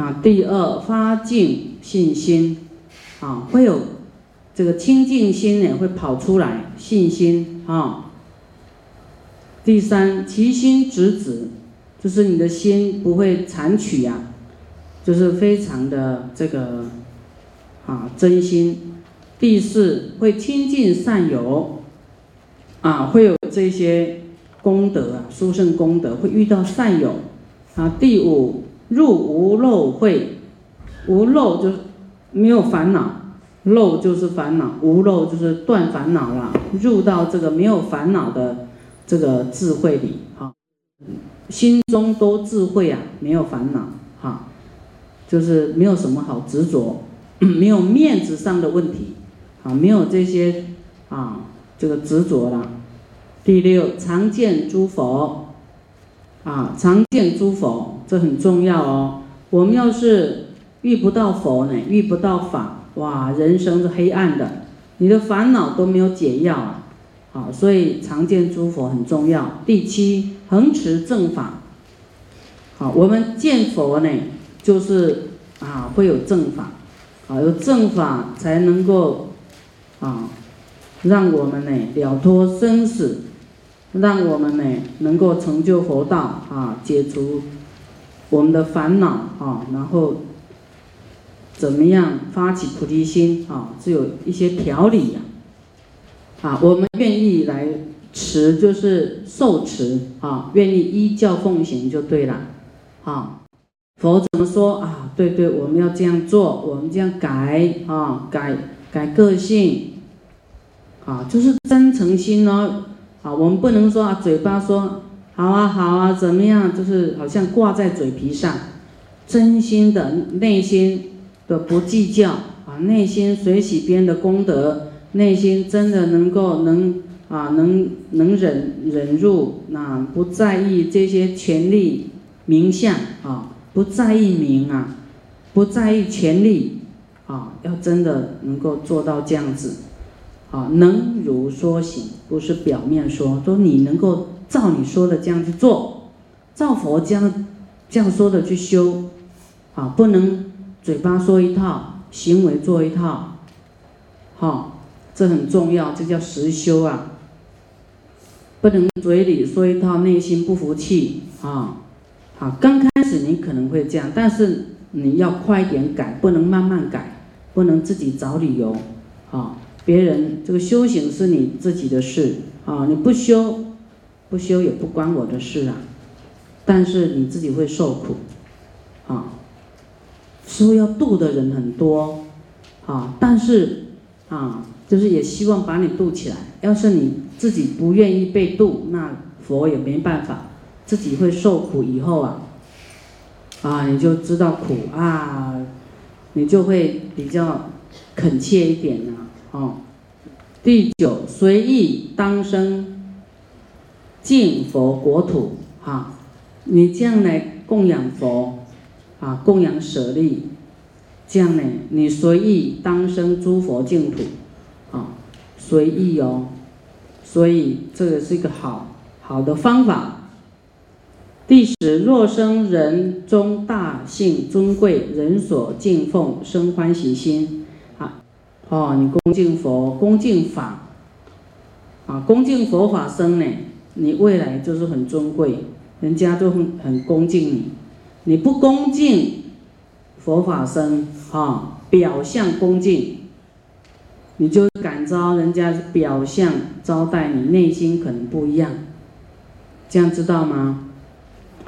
啊，第二发净信心，啊，会有这个清净心呢，会跑出来信心啊。第三其心直止，就是你的心不会残取呀，就是非常的这个啊真心。第四会亲近善友，啊，会有这些功德啊，殊胜功德，会遇到善友啊。第五。入无漏会，无漏就是没有烦恼，漏就是烦恼，无漏就是断烦恼了。入到这个没有烦恼的这个智慧里，哈，心中都智慧啊，没有烦恼，哈，就是没有什么好执着，没有面子上的问题，啊，没有这些啊这个执着了。第六，常见诸佛。啊，常见诸佛，这很重要哦。我们要是遇不到佛呢，遇不到法，哇，人生是黑暗的，你的烦恼都没有解药啊。好，所以常见诸佛很重要。第七，恒持正法。好，我们见佛呢，就是啊，会有正法，啊，有正法才能够啊，让我们呢了脱生死。让我们呢能够成就佛道啊，解除我们的烦恼啊，然后怎么样发起菩提心啊？是有一些条理呀。啊，我们愿意来持，就是受持啊，愿意依教奉行就对了。啊，佛怎么说啊？对对，我们要这样做，我们这样改啊，改改个性啊，就是真诚心哦。啊，我们不能说啊，嘴巴说好啊好啊，怎么样？就是好像挂在嘴皮上，真心的内心的不计较啊，内心随喜边的功德，内心真的能够能啊能能忍忍入，那不在意这些权力名相啊，不在意名啊，不在意权力啊，要真的能够做到这样子。啊，能如说行，不是表面说，说你能够照你说的这样去做，照佛这样这样说的去修，啊，不能嘴巴说一套，行为做一套，好，这很重要，这叫实修啊，不能嘴里说一套，内心不服气啊，好，刚开始你可能会这样，但是你要快点改，不能慢慢改，不能自己找理由，啊。别人这个修行是你自己的事啊，你不修，不修也不关我的事啊。但是你自己会受苦，啊，说要度的人很多，啊，但是啊，就是也希望把你度起来。要是你自己不愿意被度，那佛也没办法，自己会受苦。以后啊，啊，你就知道苦啊，你就会比较恳切一点呢。哦，第九随意当生净佛国土哈，你这样来供养佛啊，供养舍利，这样呢，你随意当生诸佛净土啊，随意哦，所以这个是一个好好的方法。第十若生人中大幸尊贵，人所敬奉，生欢喜心。啊哦，你恭敬佛，恭敬法，啊，恭敬佛法僧呢，你未来就是很尊贵，人家就很很恭敬你。你不恭敬佛法僧，哈，表象恭敬，你就感召人家表象招待你，内心可能不一样。这样知道吗？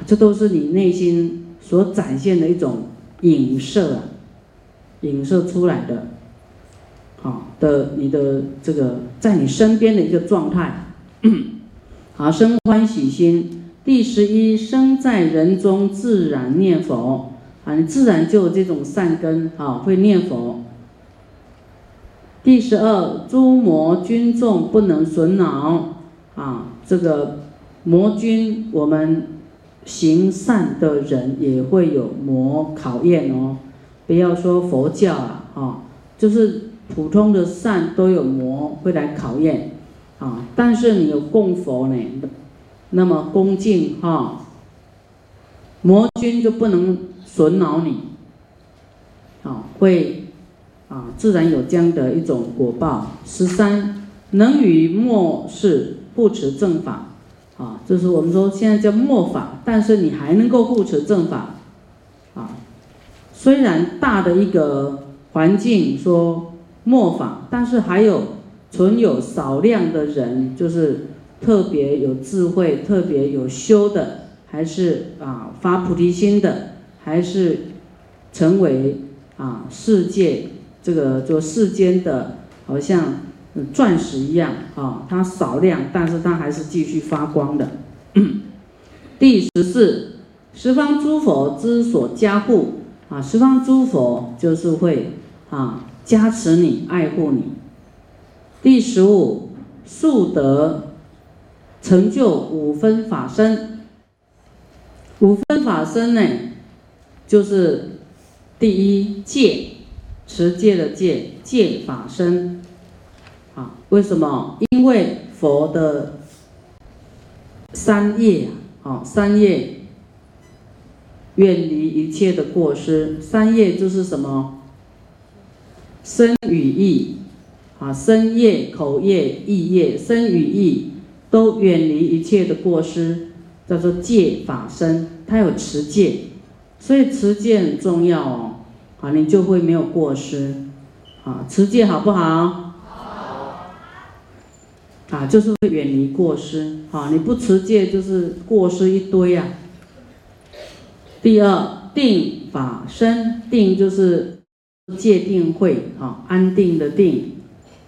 这都是你内心所展现的一种影射啊，影射出来的。好的，你的这个在你身边的一个状态，好生欢喜心。第十一，生在人中自然念佛，啊，你自然就有这种善根，啊，会念佛。第十二，诸魔军众不能损恼，啊，这个魔军，我们行善的人也会有魔考验哦。不要说佛教啊，啊，就是。普通的善都有魔会来考验，啊，但是你有供佛呢，那么恭敬哈，魔君就不能损恼你，啊，会啊自然有这样的一种果报。十三，能与末世不持正法，啊，就是我们说现在叫末法，但是你还能够护持正法，啊，虽然大的一个环境说末法，但是还有存有少量的人，就是特别有智慧、特别有修的。还是啊发菩提心的，还是成为啊世界这个做世间的，好像钻石一样啊，它少量，但是它还是继续发光的。第十四，十方诸佛之所加护啊，十方诸佛就是会啊加持你，爱护你。第十五，速得成就五分法身。五分法身呢，就是第一戒，持戒的戒，戒法身。啊，为什么？因为佛的三业啊，三业远离一切的过失。三业就是什么？身语意啊，身业、口业、意业，身与意都远离一切的过失。叫做戒法身，它有持戒，所以持戒很重要哦。啊，你就会没有过失。啊，持戒好不好？好。啊，就是会远离过失。啊，你不持戒就是过失一堆啊。第二，定法身，定就是戒定慧，啊，安定的定，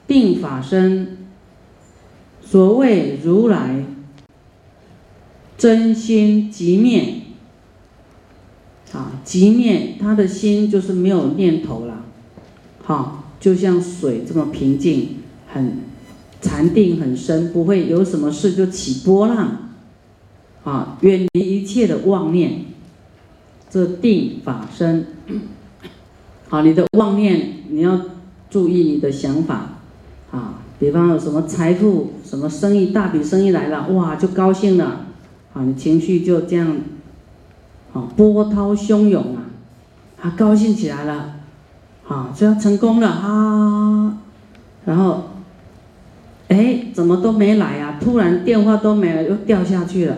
定法身。所谓如来。真心即灭，啊，即灭，他的心就是没有念头了，好，就像水这么平静，很禅定很深，不会有什么事就起波浪，啊，远离一切的妄念，这定法身，好，你的妄念你要注意你的想法，啊，比方有什么财富，什么生意，大笔生意来了，哇，就高兴了。啊，你情绪就这样，啊，波涛汹涌啊，啊，高兴起来了，啊，就要成功了啊，然后，哎，怎么都没来啊？突然电话都没了，又掉下去了，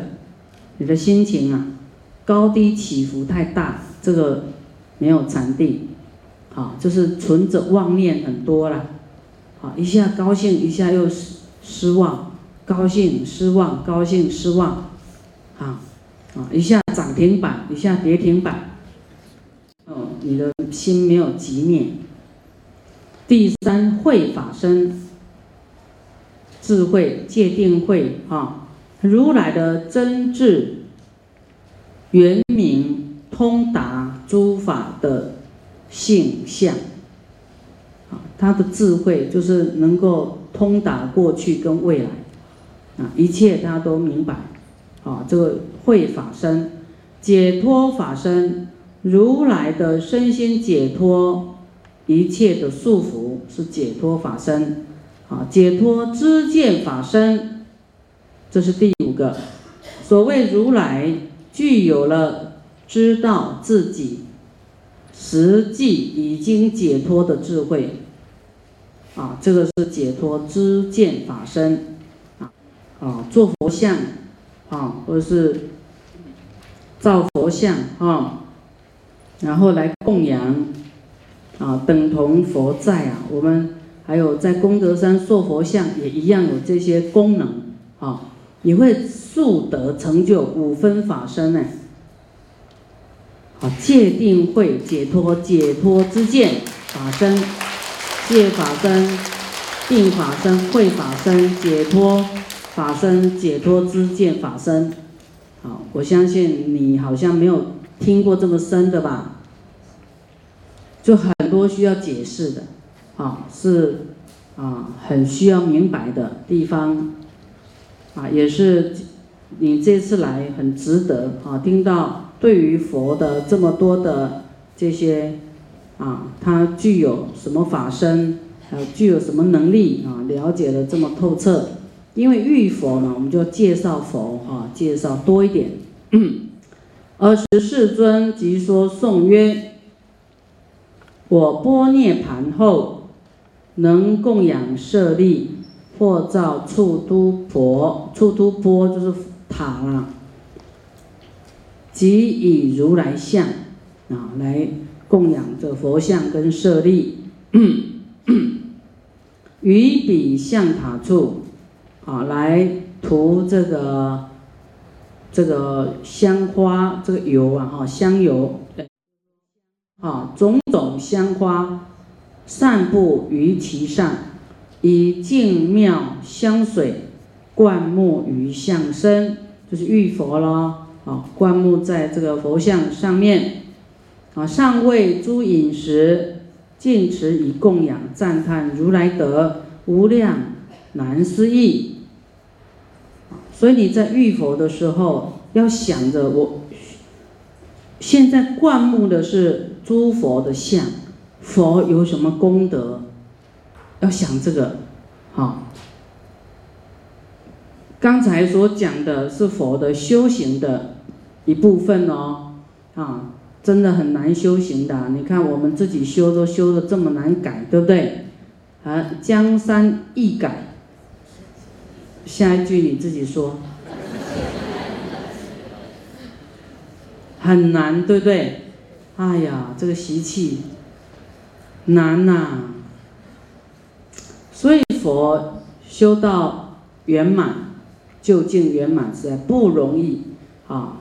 你的心情啊，高低起伏太大，这个没有禅定，好，就是存着妄念很多了，好，一下高兴，一下又失失望，高兴失望，高兴失望。啊，啊，一下涨停板，一下跌停板，哦，你的心没有极灭。第三慧法身，智慧界定慧啊，如来的真智，圆明通达诸法的性相，他的智慧就是能够通达过去跟未来，啊，一切他都明白。啊，这个慧法身，解脱法身，如来的身心解脱一切的束缚是解脱法身。啊，解脱知见法身，这是第五个。所谓如来具有了知道自己实际已经解脱的智慧。啊，这个是解脱知见法身。啊，啊，做佛像。啊，或者是造佛像啊，然后来供养啊，等同佛在啊。我们还有在功德山塑佛像，也一样有这些功能啊。你会速得成就五分法身呢？好，戒定慧解脱解脱之见法身，戒法身、定法身、慧法身、解脱。法身解脱之见法身，好，我相信你好像没有听过这么深的吧？就很多需要解释的，啊，是啊，很需要明白的地方，啊，也是你这次来很值得啊，听到对于佛的这么多的这些啊，他具有什么法身，还有具有什么能力啊，了解的这么透彻。因为遇佛呢，我们就介绍佛啊，介绍多一点。而十世尊即说颂曰：我波涅盘后，能供养舍利，或造处都婆，处都波就是塔啦，即以如来相啊来供养这佛像跟舍利，于彼象塔处啊来涂这个这个香花这个油啊哈香油。啊，种种香花散布于其上，以净妙香水灌沐于相身，就是玉佛咯。啊，灌沐在这个佛像上面。啊，上为诸饮食，尽持以供养，赞叹如来德无量难思议。所以你在遇佛的时候，要想着我。现在灌木的是诸佛的像，佛有什么功德？要想这个，好。刚才所讲的是佛的修行的一部分哦，啊，真的很难修行的。你看我们自己修都修的这么难改，对不对？啊，江山易改。下一句你自己说。很难，对不对？哎呀，这个习气难呐。所以佛修到圆满，究竟圆满是不容易啊，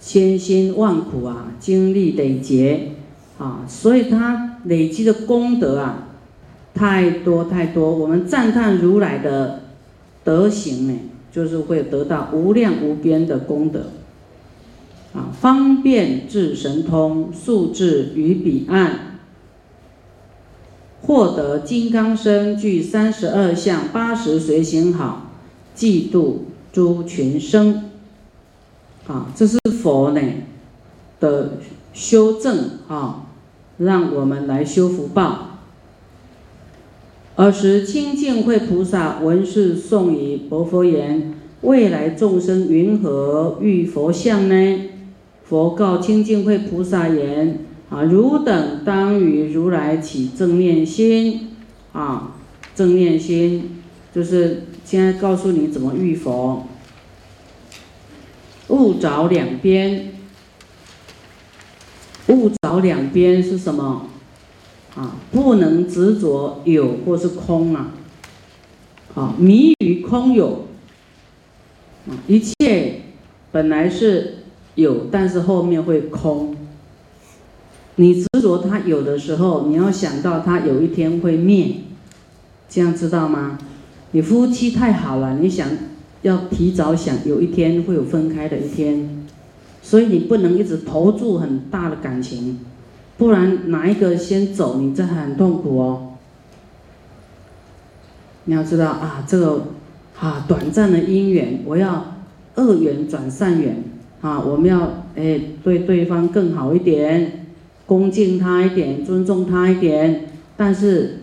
千辛万苦啊，经历累劫啊，所以他累积的功德啊，太多太多。我们赞叹如来的德行呢，就是会得到无量无边的功德。啊，方便至神通，速至于彼岸，获得金刚身，具三十二相，八十随行好，嫉度诸群生。啊，这是佛呢的修正啊，让我们来修福报。尔时清净慧菩萨闻是颂已，薄佛言：未来众生云何遇佛像呢？佛告清净慧菩萨言：啊，汝等当与如来起正念心，啊，正念心就是现在告诉你怎么遇佛。勿着两边，勿着两边是什么？啊，不能执着有或是空啊，啊，迷于空有，啊，一切本来是。有，但是后面会空。你执着它有的时候，你要想到它有一天会灭，这样知道吗？你夫妻太好了，你想要提早想有一天会有分开的一天，所以你不能一直投注很大的感情，不然哪一个先走，你这很痛苦哦。你要知道啊，这个啊短暂的因缘，我要恶缘转善缘。啊，我们要哎对对方更好一点，恭敬他一点，尊重他一点，但是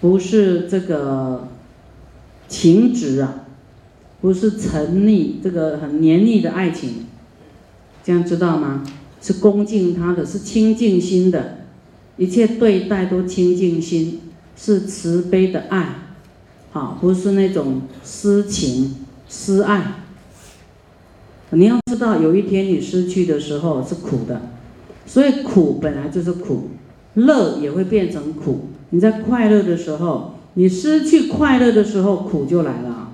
不是这个情执啊，不是沉溺这个很黏腻的爱情，这样知道吗？是恭敬他的，是清净心的，一切对待都清净心，是慈悲的爱，好，不是那种私情私爱。你要知道，有一天你失去的时候是苦的，所以苦本来就是苦，乐也会变成苦。你在快乐的时候，你失去快乐的时候，苦就来了。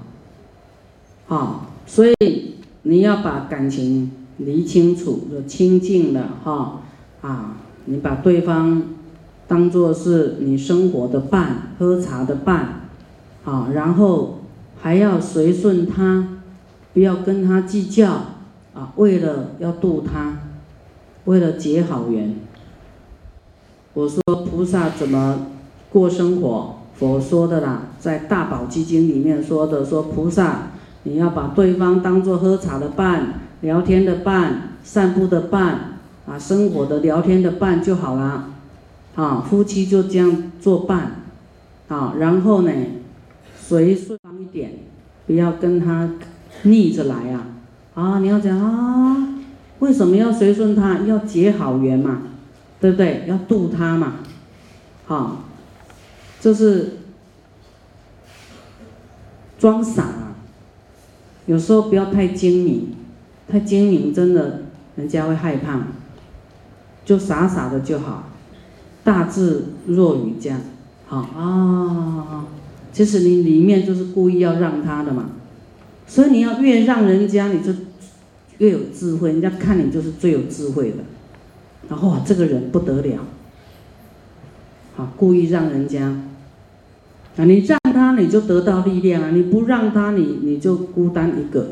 好，所以你要把感情理清楚，就清净了哈啊！你把对方当做是你生活的伴，喝茶的伴，啊，然后还要随顺他。不要跟他计较啊！为了要度他，为了结好缘。我说菩萨怎么过生活？佛说的啦，在《大宝基经》里面说的，说菩萨你要把对方当做喝茶的伴、聊天的伴、散步的伴啊，生活的聊天的伴就好了。啊，夫妻就这样作伴，啊，然后呢，随顺一点，不要跟他。逆着来啊！啊，你要讲啊，为什么要随顺他？要结好缘嘛，对不对？要度他嘛，好，就是装傻，有时候不要太精明，太精明真的人家会害怕，就傻傻的就好，大智若愚这样，好啊，其实你里面就是故意要让他的嘛，所以你要越让人家，你就越有智慧，人家看你就是最有智慧的。然后啊，这个人不得了，好，故意让人家，啊，你让他你就得到力量啊，你不让他你你就孤单一个，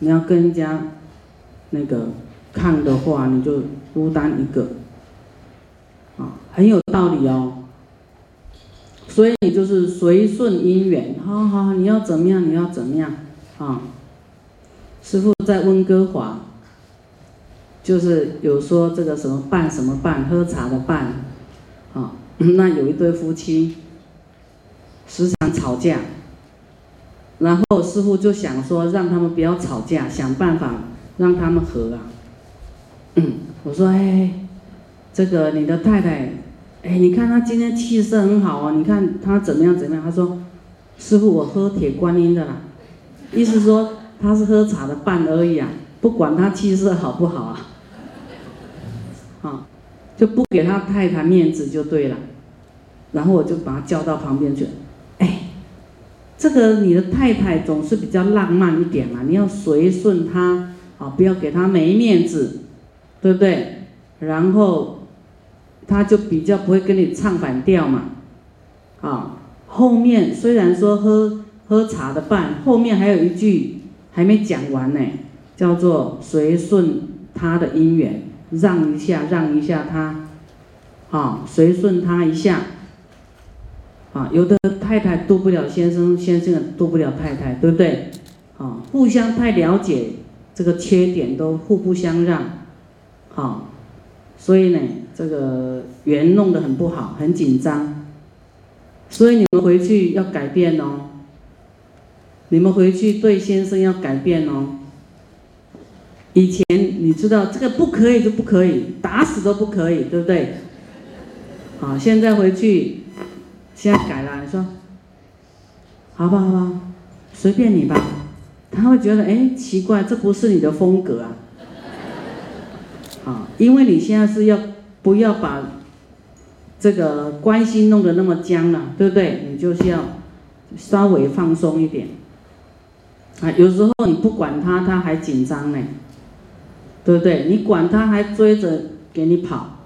你要跟人家那个看的话，你就孤单一个，啊，很有道理哦。所以你就是随顺因缘，好好，你要怎么样，你要怎么样，啊，师傅在温哥华。就是有说这个什么伴什么伴喝茶的伴，啊，那有一对夫妻时常吵架，然后师傅就想说让他们不要吵架，想办法让他们和啊。嗯我说哎，这个你的太太，哎，你看她今天气色很好啊，你看她怎么样怎么样？他说，师傅我喝铁观音的啦，意思说他是喝茶的伴而已啊，不管他气色好不好啊。啊，就不给他太太面子就对了，然后我就把他叫到旁边去，这个你的太太总是比较浪漫一点嘛，你要随顺她，啊，不要给她没面子，对不对？然后，她就比较不会跟你唱反调嘛，啊，后面虽然说喝喝茶的伴，后面还有一句还没讲完呢，叫做随顺他的姻缘。让一下，让一下他，啊，随顺他一下，啊，有的太太渡不了先生，先生渡不了太太，对不对？啊，互相太了解这个缺点，都互不相让，好，所以呢，这个缘弄得很不好，很紧张，所以你们回去要改变哦，你们回去对先生要改变哦。以前你知道这个不可以就不可以，打死都不可以，对不对？好，现在回去，现在改了，你说，好吧，好吧，随便你吧。他会觉得，哎，奇怪，这不是你的风格啊。啊，因为你现在是要不要把这个关系弄得那么僵了，对不对？你就是要稍微放松一点。啊，有时候你不管他，他还紧张呢。对不对？你管他还追着给你跑，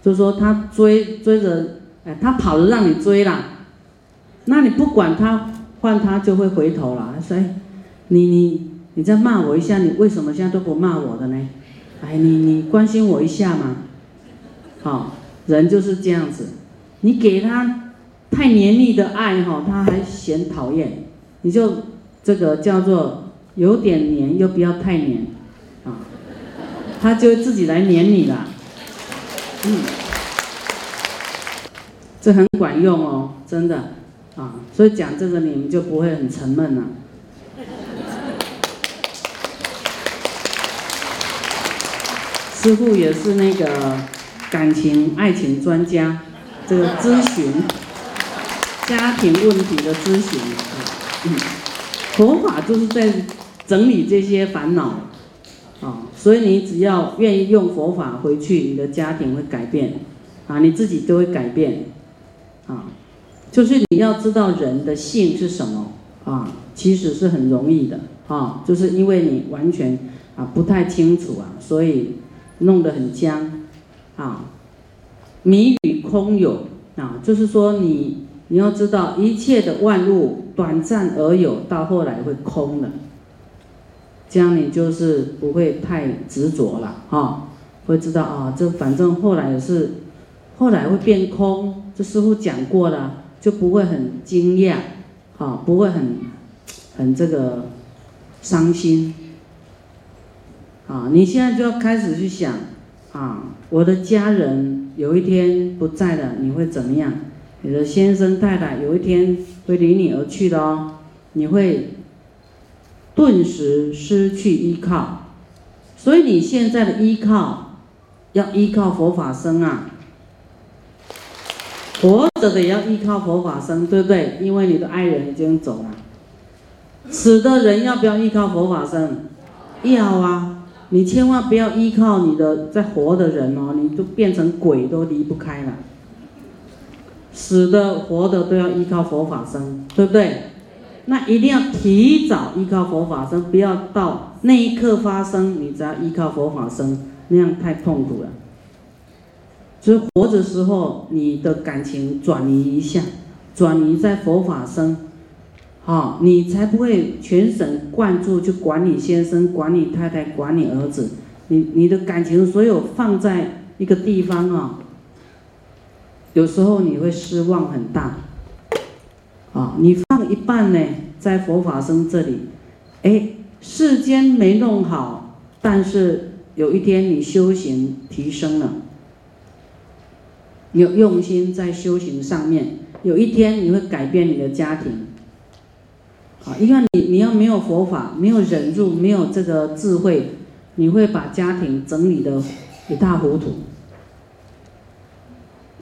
就说他追追着，哎，他跑了让你追啦，那你不管他，换他就会回头了。所以，你你你再骂我一下，你为什么现在都不骂我的呢？哎，你你关心我一下嘛。好，人就是这样子，你给他太黏腻的爱哈，他还嫌讨厌，你就这个叫做有点黏又不要太黏。啊他就自己来黏你了，嗯，这很管用哦，真的，啊，所以讲这个你们就不会很沉闷了。师傅也是那个感情爱情专家，这个咨询家庭问题的咨询，嗯，佛法就是在整理这些烦恼。啊，所以你只要愿意用佛法回去，你的家庭会改变，啊，你自己都会改变，啊，就是你要知道人的性是什么，啊，其实是很容易的，啊，就是因为你完全啊不太清楚啊，所以弄得很僵，啊，迷与空有，啊，就是说你你要知道一切的万物短暂而有，到后来会空的。这样你就是不会太执着了，哈，会知道啊，这反正后来也是，后来会变空，这师傅讲过了，就不会很惊讶，哈，不会很，很这个伤心，啊，你现在就要开始去想，啊，我的家人有一天不在了，你会怎么样？你的先生太太有一天会离你而去的哦，你会。顿时失去依靠，所以你现在的依靠要依靠佛法僧啊。活着的也要依靠佛法僧，对不对？因为你的爱人已经走了。死的人要不要依靠佛法僧？要啊！你千万不要依靠你的在活的人哦，你就变成鬼都离不开了。死的、活的都要依靠佛法僧，对不对？那一定要提早依靠佛法僧，不要到那一刻发生，你只要依靠佛法僧，那样太痛苦了。所以活着时候，你的感情转移一下，转移在佛法僧，好，你才不会全神贯注去管你先生、管你太太、管你儿子。你你的感情所有放在一个地方啊。有时候你会失望很大，啊，你放一半呢，在佛法僧这里，哎，世间没弄好，但是有一天你修行提升了，你有用心在修行上面，有一天你会改变你的家庭，啊，因为你你要没有佛法，没有忍住，没有这个智慧，你会把家庭整理的一塌糊涂。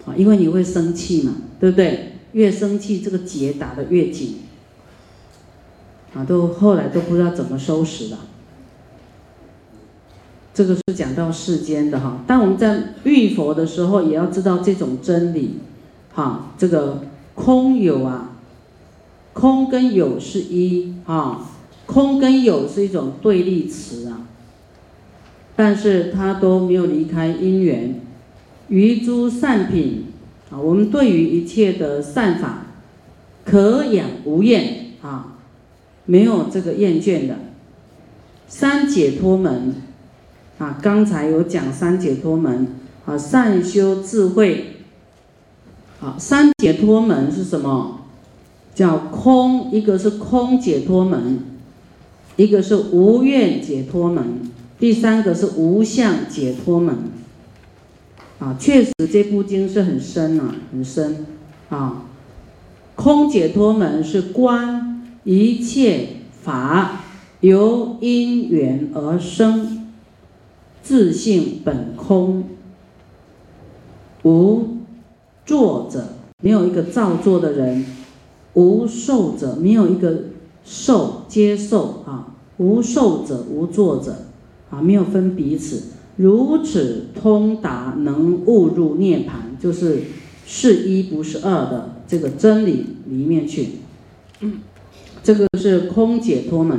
啊，因为你会生气嘛，对不对？越生气，这个结打得越紧，啊，都后来都不知道怎么收拾了。这个是讲到世间的哈，但我们在遇佛的时候，也要知道这种真理，哈，这个空有啊，空跟有是一啊，空跟有是一种对立词啊，但是它都没有离开因缘。于诸善品，啊，我们对于一切的善法，可养无厌啊，没有这个厌倦的。三解脱门，啊，刚才有讲三解脱门，啊，善修智慧，啊，三解脱门是什么？叫空，一个是空解脱门，一个是无愿解脱门，第三个是无相解脱门。啊，确实这部经是很深啊，很深啊。空解脱门是观一切法由因缘而生，自性本空，无作者，没有一个造作的人；无受者，没有一个受接受啊；无受者，无作者啊，没有分彼此。如此通达，能悟入涅盘，就是是一不是二的这个真理里面去。这个是空解脱门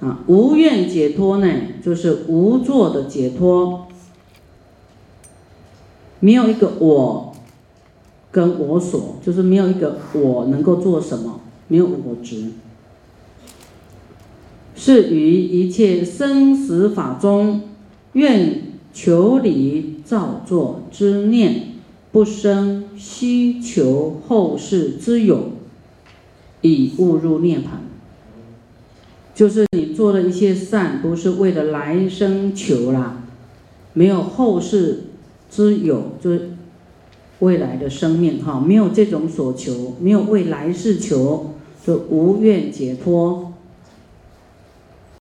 啊，无愿解脱呢，就是无作的解脱，没有一个我跟我所，就是没有一个我能够做什么，没有我执，是于一切生死法中。愿求离造作之念，不生希求后世之有，以误入涅盘。就是你做的一些善，都是为了来生求啦，没有后世之有，就是未来的生命哈，没有这种所求，没有为来世求，就无愿解脱。